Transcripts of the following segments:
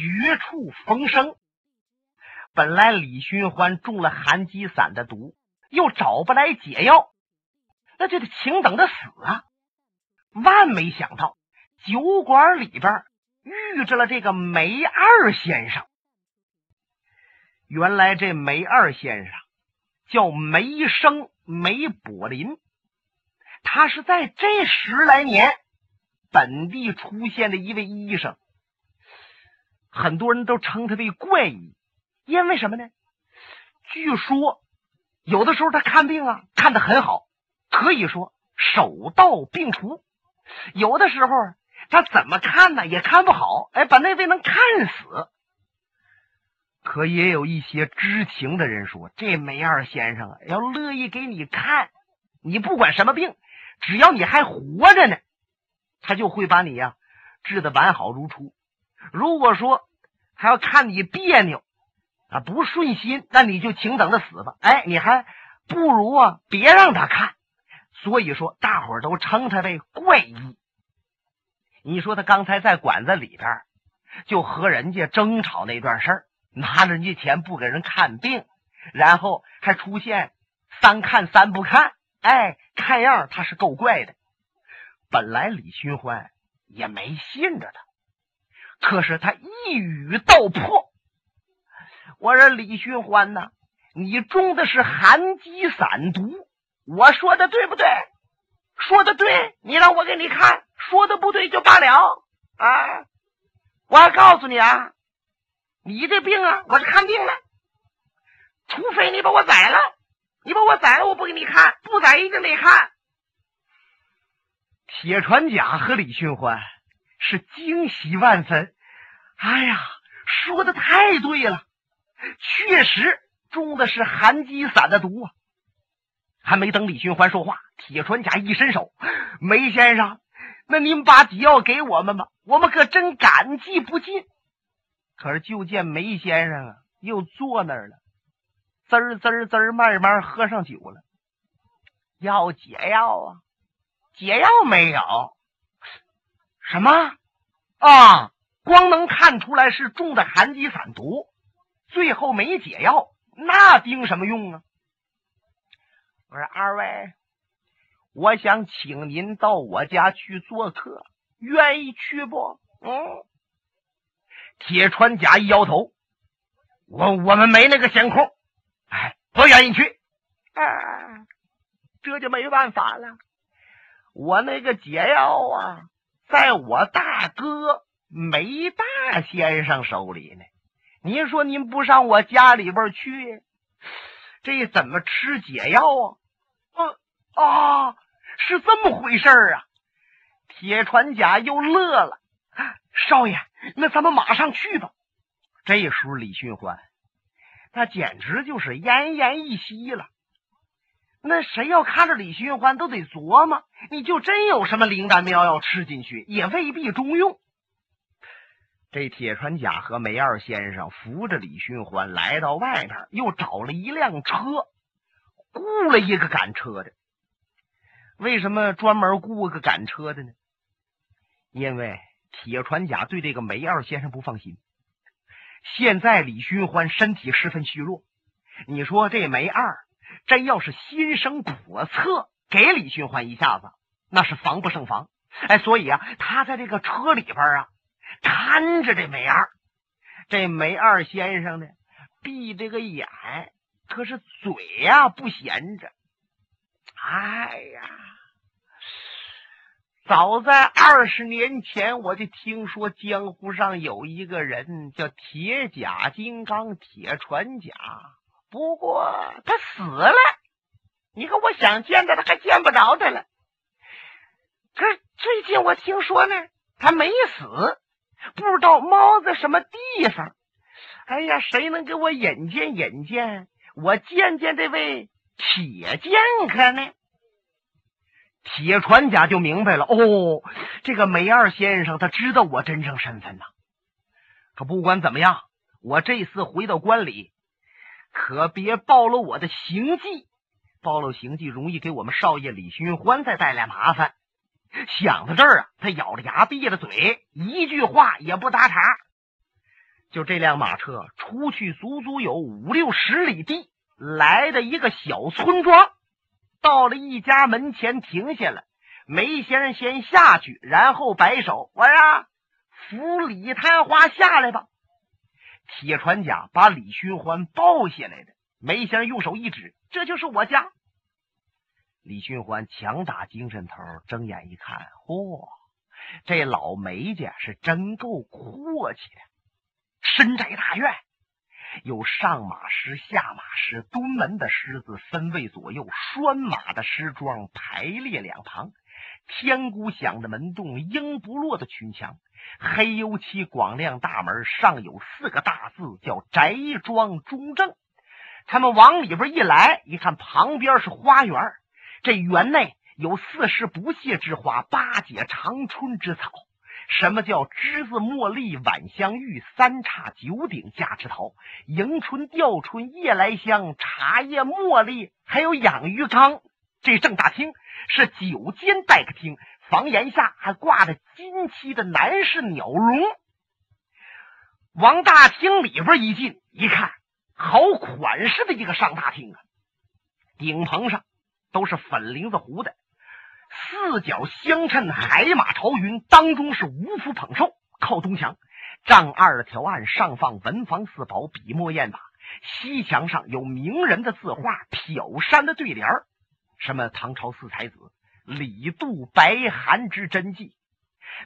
绝处逢生。本来李寻欢中了寒疾散的毒，又找不来解药，那就得请等着死啊！万没想到酒馆里边遇着了这个梅二先生。原来这梅二先生叫梅生梅柏林，他是在这十来年本地出现的一位医生，很多人都称他为怪医。因为什么呢？据说有的时候他看病啊看的很好，可以说手到病除；有的时候他怎么看呢也看不好，哎，把那位能看死。可也有一些知情的人说，这梅二先生啊要乐意给你看，你不管什么病，只要你还活着呢，他就会把你呀治的完好如初。如果说还要看你别扭。啊，不顺心，那你就请等着死吧！哎，你还不如啊，别让他看。所以说，大伙都称他为怪医。你说他刚才在馆子里边就和人家争吵那段事儿，拿人家钱不给人看病，然后还出现三看三不看，哎，看样他是够怪的。本来李寻欢也没信着他，可是他一语道破。我说李寻欢呐，你中的是寒疾散毒，我说的对不对？说的对，你让我给你看；说的不对就罢了啊！我还告诉你啊，你这病啊，我是看病了，除非你把我宰了，你把我宰了，我不给你看；不宰一定得看。铁船甲和李寻欢是惊喜万分，哎呀，说的太对了。确实中的是寒疾散的毒啊！还没等李寻欢说话，铁船甲一伸手：“梅先生，那您把解药给我们吧，我们可真感激不尽。”可是就见梅先生啊，又坐那儿了，滋儿滋儿滋儿，慢慢喝上酒了。要解药啊？解药没有？什么？啊，光能看出来是中的寒疾散毒。最后没解药，那顶什么用啊？我说二位，我想请您到我家去做客，愿意去不？嗯。铁川甲一摇头，我我们没那个闲空，哎，不愿意去。啊，这就没办法了。我那个解药啊，在我大哥梅大先生手里呢。您说您不上我家里边去，这怎么吃解药啊？啊啊，是这么回事啊！铁船甲又乐了。少爷，那咱们马上去吧。这时候李寻欢，那简直就是奄奄一息了。那谁要看着李寻欢，都得琢磨：你就真有什么灵丹妙药吃进去，也未必中用。这铁船甲和梅二先生扶着李寻欢来到外边，又找了一辆车，雇了一个赶车的。为什么专门雇个赶车的呢？因为铁船甲对这个梅二先生不放心。现在李寻欢身体十分虚弱，你说这梅二真要是心生叵测，给李寻欢一下子，那是防不胜防。哎，所以啊，他在这个车里边啊。看着这梅二，这梅二先生呢，闭着个眼，可是嘴呀不闲着。哎呀，早在二十年前，我就听说江湖上有一个人叫铁甲金刚铁船甲，不过他死了。你看，我想见他，他还见不着他了。可是最近我听说呢，他没死。不知道猫在什么地方？哎呀，谁能给我引荐引荐？我见见这位铁剑客呢？铁船甲就明白了。哦，这个梅二先生他知道我真正身份呐。可不管怎么样，我这次回到关里，可别暴露我的行迹。暴露行迹容易给我们少爷李寻欢再带来麻烦。想到这儿啊，他咬着牙，闭着嘴，一句话也不搭茬。就这辆马车出去足足有五六十里地，来的一个小村庄，到了一家门前停下了。梅先生先下去，然后摆手：“我呀，扶李探花下来吧。”铁船甲把李寻欢抱下来的。梅香用手一指：“这就是我家。”李寻欢强打精神头，睁眼一看，嚯，这老梅家是真够阔气的。深宅大院，有上马师、下马师、蹲门的狮子分位左右，拴马的狮桩排列两旁，天鼓响的门洞，鹰不落的群墙，黑油漆广亮大门上有四个大字，叫“宅庄中正”。他们往里边一来，一看旁边是花园。这园内有四时不谢之花，八节长春之草。什么叫栀子、茉莉、晚香玉、三叉、九鼎、夹枝桃、迎春、吊春、夜来香、茶叶、茉莉，还有养鱼缸。这正大厅是九间待客厅，房檐下还挂着金漆的南式鸟笼。往大厅里边一进，一看，好款式的一个上大厅啊！顶棚上。都是粉绫子糊的，四角相衬，海马朝云。当中是五福捧寿，靠东墙，丈二的条案上放文房四宝，笔墨砚瓦。西墙上有名人的字画，挑山的对联什么唐朝四才子李杜白韩之真迹，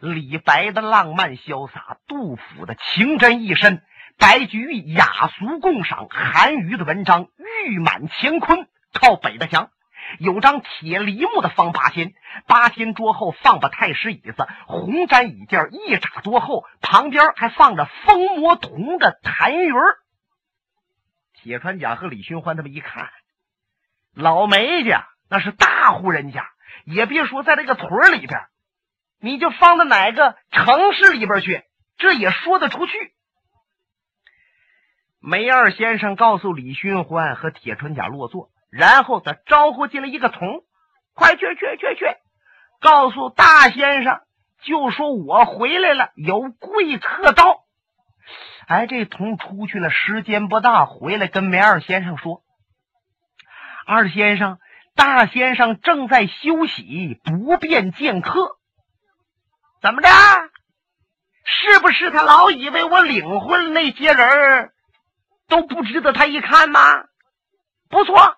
李白的浪漫潇洒，杜甫的情真意深，白居易雅俗共赏，韩愈的文章誉满乾坤。靠北的墙。有张铁梨木的方八仙，八仙桌后放把太师椅子，红毡椅垫一扎多厚，旁边还放着风魔铜的痰盂铁船甲和李寻欢他们一看，老梅家那是大户人家，也别说在这个屯里边，你就放到哪个城市里边去，这也说得出去。梅二先生告诉李寻欢和铁船甲落座。然后他招呼进来一个童，快去去去去，告诉大先生，就说我回来了，有贵客到。哎，这童出去了，时间不大，回来跟梅二先生说：“二先生，大先生正在休息，不便见客。怎么着？是不是他老以为我领回那些人，都不值得他一看吗？不错。”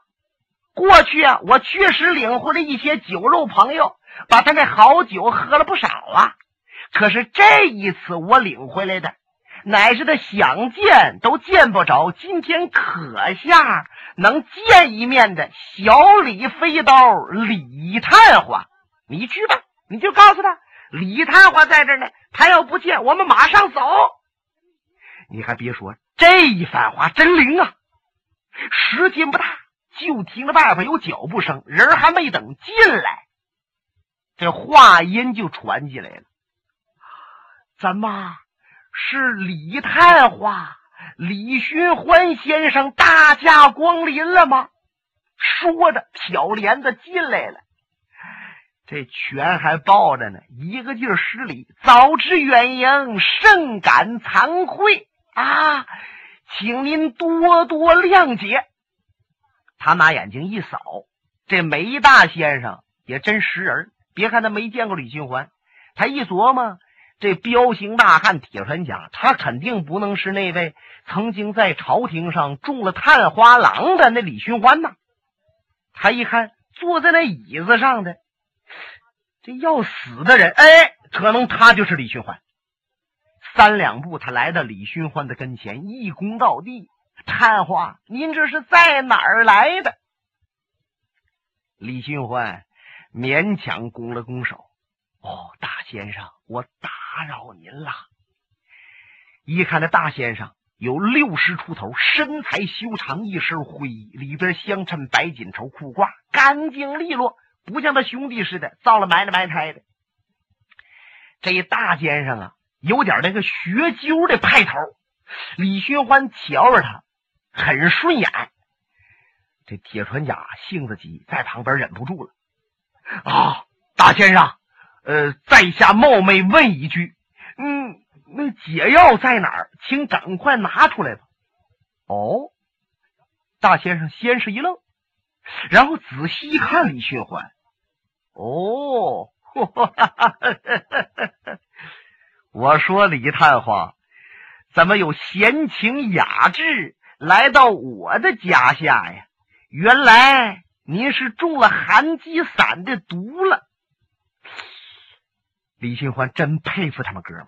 过去啊，我确实领回了一些酒肉朋友，把他那好酒喝了不少啊。可是这一次我领回来的，乃是他想见都见不着，今天可下能见一面的小李飞刀李探花。你去吧，你就告诉他李探花在这呢。他要不见，我们马上走。你还别说，这一番话真灵啊，时间不大。就听着外边有脚步声，人还没等进来，这话音就传进来了。怎么是李探花、李寻欢先生大驾光临了吗？说着，挑帘子进来了，这拳还抱着呢，一个劲儿施礼。早知远迎，甚感惭愧啊，请您多多谅解。他拿眼睛一扫，这梅大先生也真识人。别看他没见过李寻欢，他一琢磨，这彪形大汉铁船甲，他肯定不能是那位曾经在朝廷上中了探花郎的那李寻欢呐。他一看坐在那椅子上的这要死的人，哎，可能他就是李寻欢。三两步，他来到李寻欢的跟前，一躬到地。探花，您这是在哪儿来的？李寻欢勉强拱了拱手。哦，大先生，我打打扰您了。一看这大先生有六十出头，身材修长，一身灰衣，里边相衬白锦绸裤褂，干净利落，不像他兄弟似的造了埋了埋汰的。这大先生啊，有点那个学究的派头。李寻欢瞧着他。很顺眼，这铁船甲性子急，在旁边忍不住了。啊，大先生，呃，在下冒昧问一句，嗯，那解药在哪儿？请赶快拿出来吧。哦，大先生先是一愣，然后仔细一看李寻欢。哦，我说李探花，怎么有闲情雅致来到我的家下呀？原来您是中了寒疾散的毒了。李寻欢真佩服他们哥们，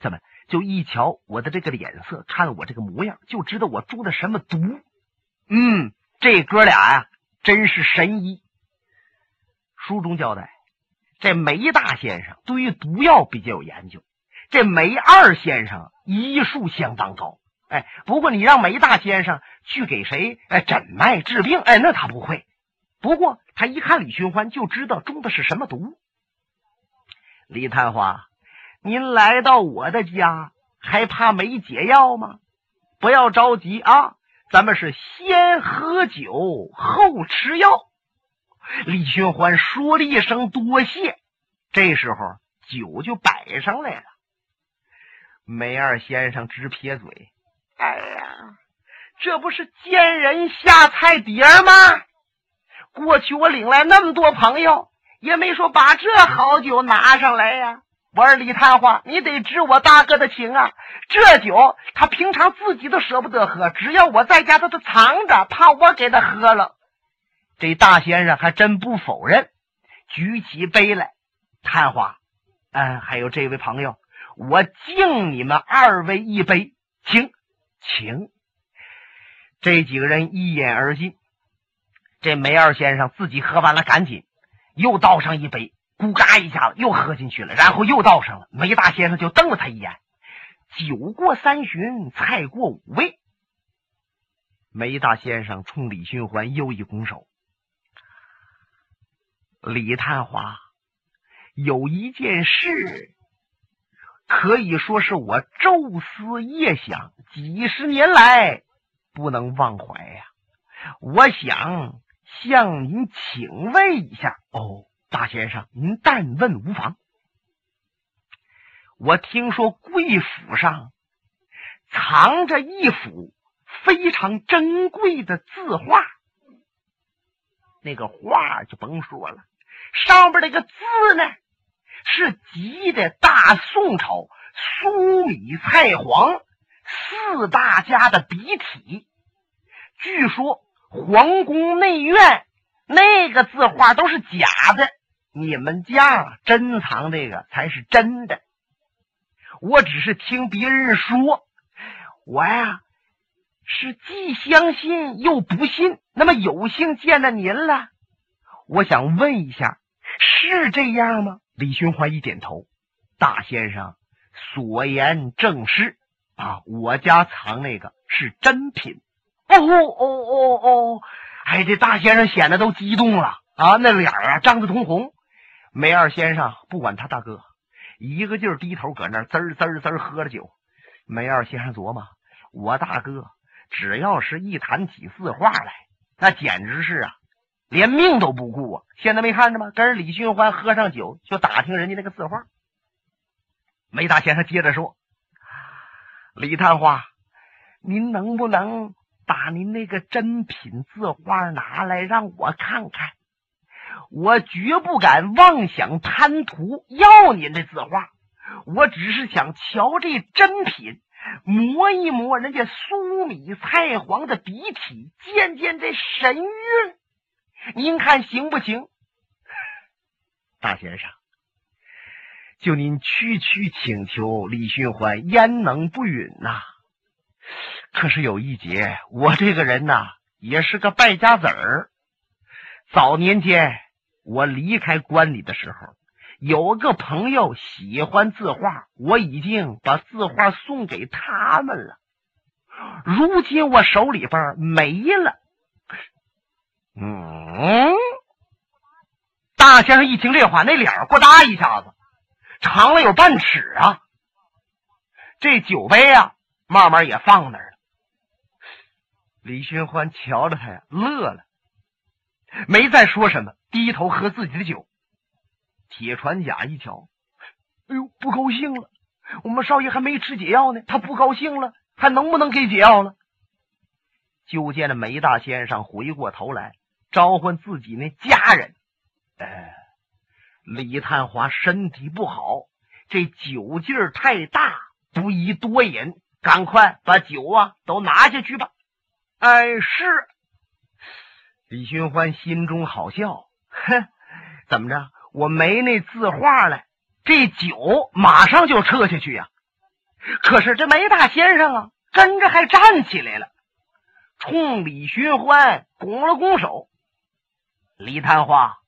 怎么就一瞧我的这个脸色，看我这个模样，就知道我中的什么毒？嗯，这哥俩呀，真是神医。书中交代，这梅大先生对于毒药比较有研究，这梅二先生医术相当高。哎，不过你让梅大先生去给谁哎诊脉治病，哎，那他不会。不过他一看李寻欢，就知道中的是什么毒。李探花，您来到我的家，还怕没解药吗？不要着急啊，咱们是先喝酒后吃药。李寻欢说了一声多谢，这时候酒就摆上来了。梅二先生直撇嘴：“哎呀，这不是见人下菜碟吗？过去我领来那么多朋友。”也没说把这好酒拿上来呀！我说李探花，你得知我大哥的情啊！这酒他平常自己都舍不得喝，只要我在家，他都藏着，怕我给他喝了。这大先生还真不否认，举起杯来，探花，嗯，还有这位朋友，我敬你们二位一杯，请，请。这几个人一饮而尽，这梅二先生自己喝完了，赶紧。又倒上一杯，咕嘎一下子又喝进去了，然后又倒上了。梅大先生就瞪了他一眼。酒过三巡，菜过五味。梅大先生冲李寻欢又一拱手：“李探花，有一件事，可以说是我昼思夜想，几十年来不能忘怀呀。我想。”向您请问一下哦，大先生，您但问无妨。我听说贵府上藏着一幅非常珍贵的字画，那个画就甭说了，上边那个字呢是集的大宋朝苏米蔡黄四大家的笔体，据说。皇宫内院那个字画都是假的，你们家珍藏这个才是真的。我只是听别人说，我呀是既相信又不信。那么有幸见到您了，我想问一下，是这样吗？李寻欢一点头，大先生所言正是啊，我家藏那个是真品。哦哦哦哦哦！哎，这大先生显得都激动了啊，那脸啊涨得通红。梅二先生不管他大哥，一个劲儿低头搁那滋滋滋喝着酒。梅二先生琢磨：我大哥只要是一谈起字画来，那简直是啊，连命都不顾啊！现在没看着吗？跟李寻欢喝上酒，就打听人家那个字画。梅大先生接着说：“李探花，您能不能？”把您那个真品字画拿来让我看看，我绝不敢妄想贪图要您的字画，我只是想瞧这真品，磨一磨人家苏米蔡黄的笔体，见见这神韵，您看行不行？大先生，就您区区请求，李寻欢焉能不允呐？可是有一节，我这个人呐，也是个败家子儿。早年间我离开关里的时候，有个朋友喜欢字画，我已经把字画送给他们了。如今我手里边没了。嗯，大先生一听这话，那脸呱嗒一下子长了有半尺啊。这酒杯啊，慢慢也放那儿。李寻欢瞧着他呀，乐了，没再说什么，低头喝自己的酒。铁船甲一瞧，哎呦，不高兴了，我们少爷还没吃解药呢，他不高兴了，还能不能给解药了？就见那梅大先生回过头来召唤自己那家人。哎，李探花身体不好，这酒劲儿太大，不宜多饮，赶快把酒啊都拿下去吧。哎，是。李寻欢心中好笑，哼，怎么着？我没那字画了，这酒马上就撤下去呀。可是这梅大先生啊，跟着还站起来了，冲李寻欢拱了拱手。李探花，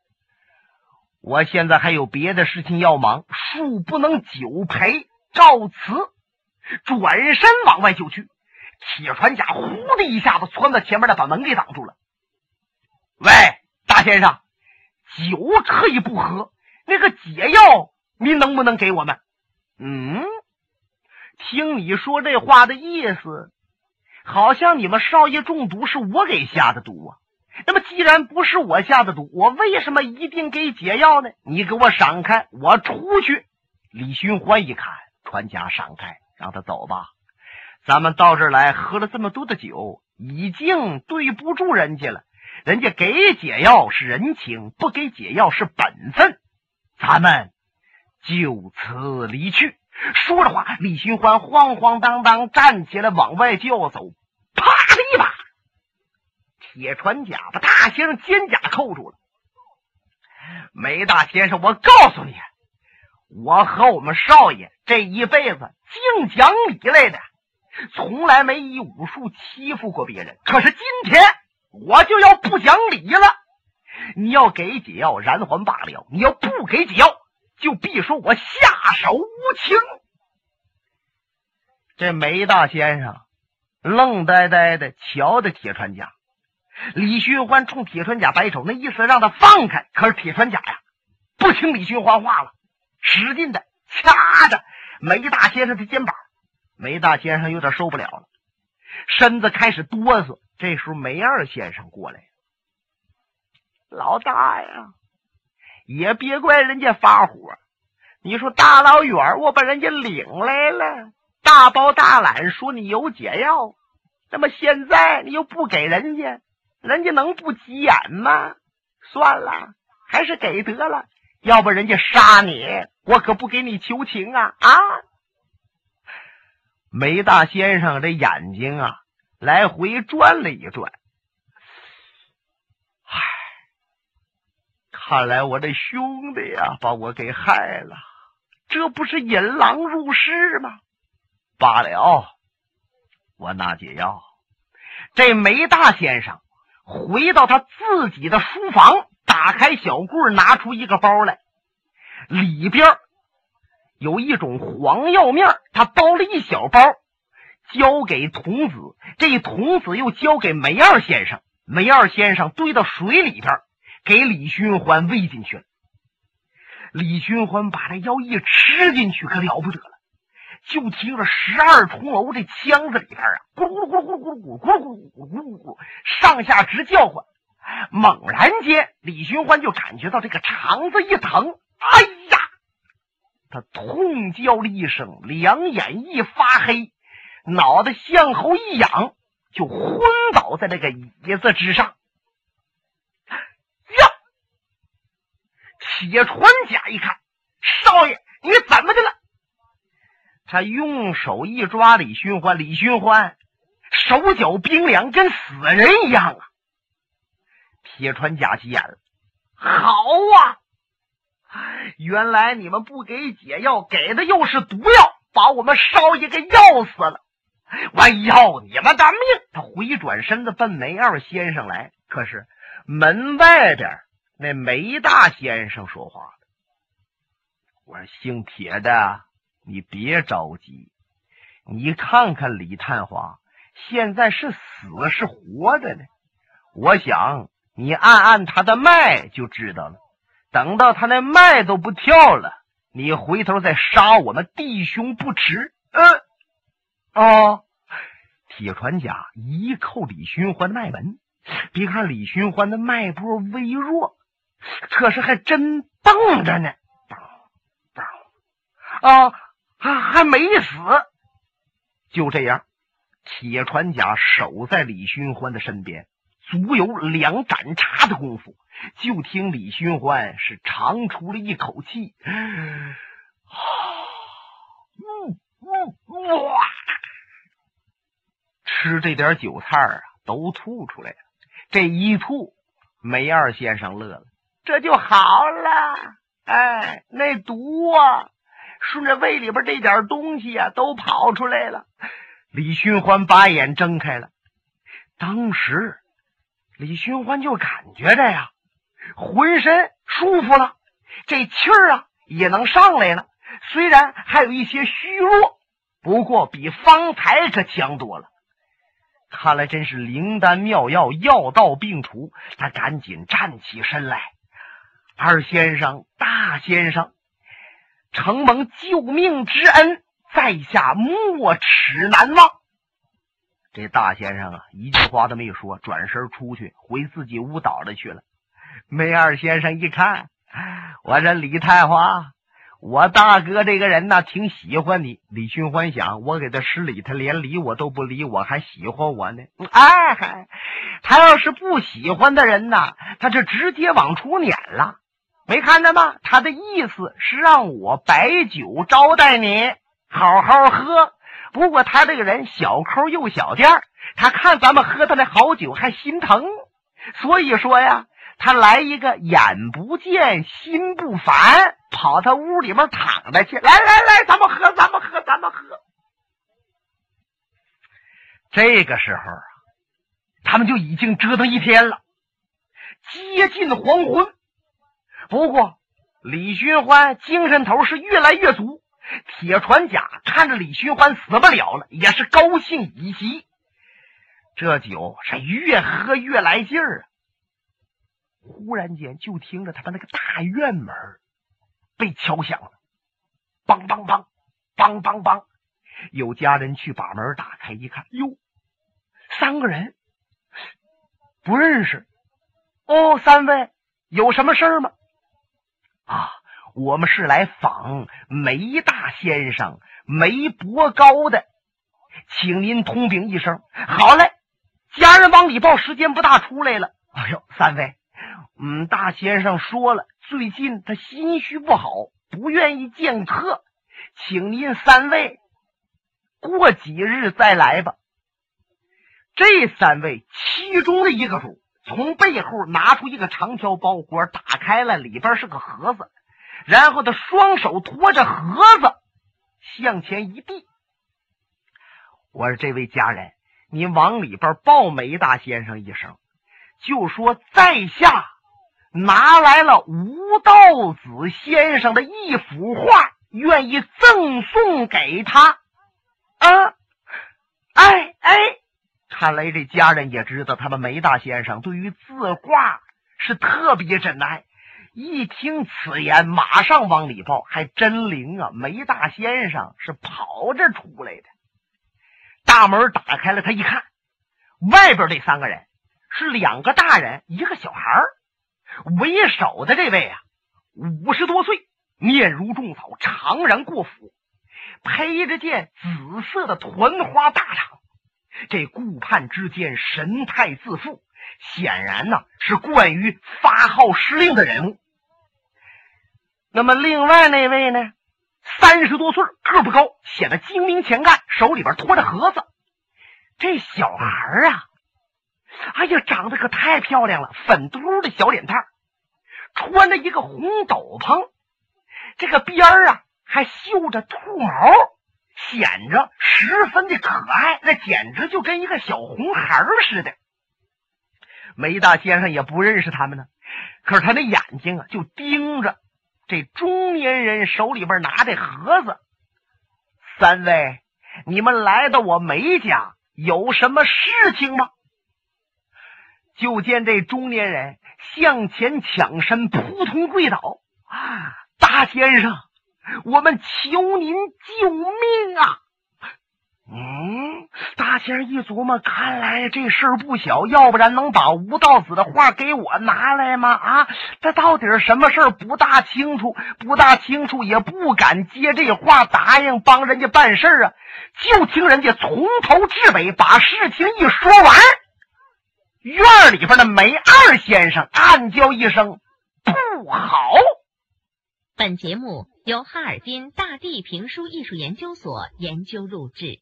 我现在还有别的事情要忙，恕不能久陪。告辞。转身往外就去，铁船甲呼的一下子窜到前面来，把门给挡住了。喂，大先生，酒可以不喝，那个解药你能不能给我们？嗯，听你说这话的意思，好像你们少爷中毒是我给下的毒啊。那么既然不是我下的毒，我为什么一定给解药呢？你给我闪开，我出去。李寻欢一看，船家闪开，让他走吧。咱们到这儿来喝了这么多的酒，已经对不住人家了。人家给解药是人情，不给解药是本分，咱们就此离去。说着话，李寻欢慌慌当当站起来，往外就要走。啪的一把，铁船甲把大先生肩甲扣住了。梅大先生，我告诉你，我和我们少爷这一辈子净讲理来的，从来没以武术欺负过别人。可是今天。我就要不讲理了！你要给解药，然还罢了；你要不给解药，就必说我下手无情。这梅大先生愣呆呆的瞧着铁船甲，李寻欢冲铁船甲摆手，那意思让他放开。可是铁船甲呀，不听李寻欢话了，使劲的掐着梅大先生的肩膀。梅大先生有点受不了了，身子开始哆嗦。这时候，梅二先生过来，老大呀，也别怪人家发火。你说大老远我把人家领来了，大包大揽说你有解药，那么现在你又不给人家，人家能不急眼吗？算了，还是给得了，要不人家杀你，我可不给你求情啊！啊，梅大先生这眼睛啊。来回转了一转，唉，看来我这兄弟呀，把我给害了，这不是引狼入室吗？罢了，我拿解药。这梅大先生回到他自己的书房，打开小柜，拿出一个包来，里边有一种黄药面，他包了一小包。交给童子，这童子又交给梅二先生，梅二先生堆到水里边，给李寻欢喂进去了。李寻欢把这药一吃进去，可了不得了，就听着十二重楼这腔子里边啊，咕噜咕噜咕噜咕噜咕噜咕噜咕噜咕噜咕噜，上下直叫唤。猛然间，李寻欢就感觉到这个肠子一疼，哎呀，他痛叫了一声，两眼一发黑。脑袋向后一仰，就昏倒在那个椅子之上。呀！铁船甲一看，少爷，你怎么的了？他用手一抓李寻欢，李寻欢手脚冰凉，跟死人一样啊！铁船甲急眼了，好啊！原来你们不给解药，给的又是毒药，把我们少爷给要死了。我要你们的命！他回转身子奔梅二先生来，可是门外边那梅大先生说话了：“我说姓铁的，你别着急，你看看李探花现在是死是活的呢？我想你按按他的脉就知道了。等到他那脉都不跳了，你回头再杀我们弟兄不迟。”嗯。哦，铁船甲一扣李寻欢的脉门，别看李寻欢的脉搏微弱，可是还真蹦着呢。啊，还还没死。就这样，铁船甲守在李寻欢的身边，足有两盏茶的功夫。就听李寻欢是长出了一口气，啊，嗯哇，吃这点酒菜啊，都吐出来了。这一吐，梅二先生乐了，这就好了。哎，那毒啊，顺着胃里边这点东西啊，都跑出来了。李寻欢把眼睁开了，当时李寻欢就感觉着呀，浑身舒服了，这气儿啊也能上来了。虽然还有一些虚弱，不过比方才可强多了。看来真是灵丹妙药，药到病除。他赶紧站起身来，二先生、大先生，承蒙救命之恩。在下没齿难忘。这大先生啊，一句话都没说，转身出去回自己屋倒了去了。梅二先生一看，我这李太华，我大哥这个人呢，挺喜欢你。李寻欢想，我给他施礼，他连理我都不理我，还喜欢我呢。哎嗨，他要是不喜欢的人呢，他就直接往出撵了。没看着吗？他的意思是让我摆酒招待你。好好喝，不过他这个人小抠又小店他看咱们喝他那好酒还心疼，所以说呀，他来一个眼不见心不烦，跑他屋里面躺着去。来来来，咱们喝，咱们喝，咱们喝。这个时候啊，他们就已经折腾一天了，接近黄昏。不过李寻欢精神头是越来越足。铁船甲看着李寻欢死不了了，也是高兴已极。这酒是越喝越来劲儿啊！忽然间，就听着他们那个大院门被敲响了，梆梆梆，梆梆梆。有家人去把门打开，一看，哟，三个人不认识。哦，三位有什么事儿吗？啊。我们是来访梅大先生梅伯高的，请您通禀一声。好嘞，家人往里报，时间不大，出来了。哎呦，三位，嗯，大先生说了，最近他心绪不好，不愿意见客，请您三位过几日再来吧。这三位其中的一个主从背后拿出一个长条包裹，打开了，里边是个盒子。然后他双手托着盒子向前一递，我说：“这位家人，您往里边报梅大先生一声，就说在下拿来了吴道子先生的一幅画，愿意赠送给他。”啊，哎哎，看来这家人也知道，他们梅大先生对于字画是特别珍爱。一听此言，马上往里报，还真灵啊！梅大先生是跑着出来的，大门打开了，他一看，外边这三个人是两个大人，一个小孩为首的这位啊，五十多岁，面如重枣，长髯过腹，披着件紫色的团花大氅，这顾盼之间神态自负。显然呢，是惯于发号施令的人物。那么另外那位呢，三十多岁，个不高，显得精明强干，手里边托着盒子。这小孩啊，哎呀，长得可太漂亮了，粉嘟的小脸蛋，穿着一个红斗篷，这个边儿啊还绣着兔毛，显着十分的可爱，那简直就跟一个小红孩似的。梅大先生也不认识他们呢，可是他那眼睛啊，就盯着这中年人手里边拿的盒子。三位，你们来到我梅家有什么事情吗？就见这中年人向前抢身，扑通跪倒：“啊，大先生，我们求您救命啊！”嗯，大仙一琢磨，看来这事儿不小，要不然能把吴道子的画给我拿来吗？啊，这到底是什么事儿？不大清楚，不大清楚，也不敢接这话答应帮人家办事儿啊。就听人家从头至尾把事情一说完，院里边的梅二先生暗叫一声不好。本节目由哈尔滨大地评书艺术研究所研究录制。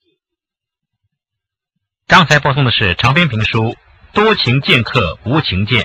刚才播送的是长篇评书《多情剑客无情剑》，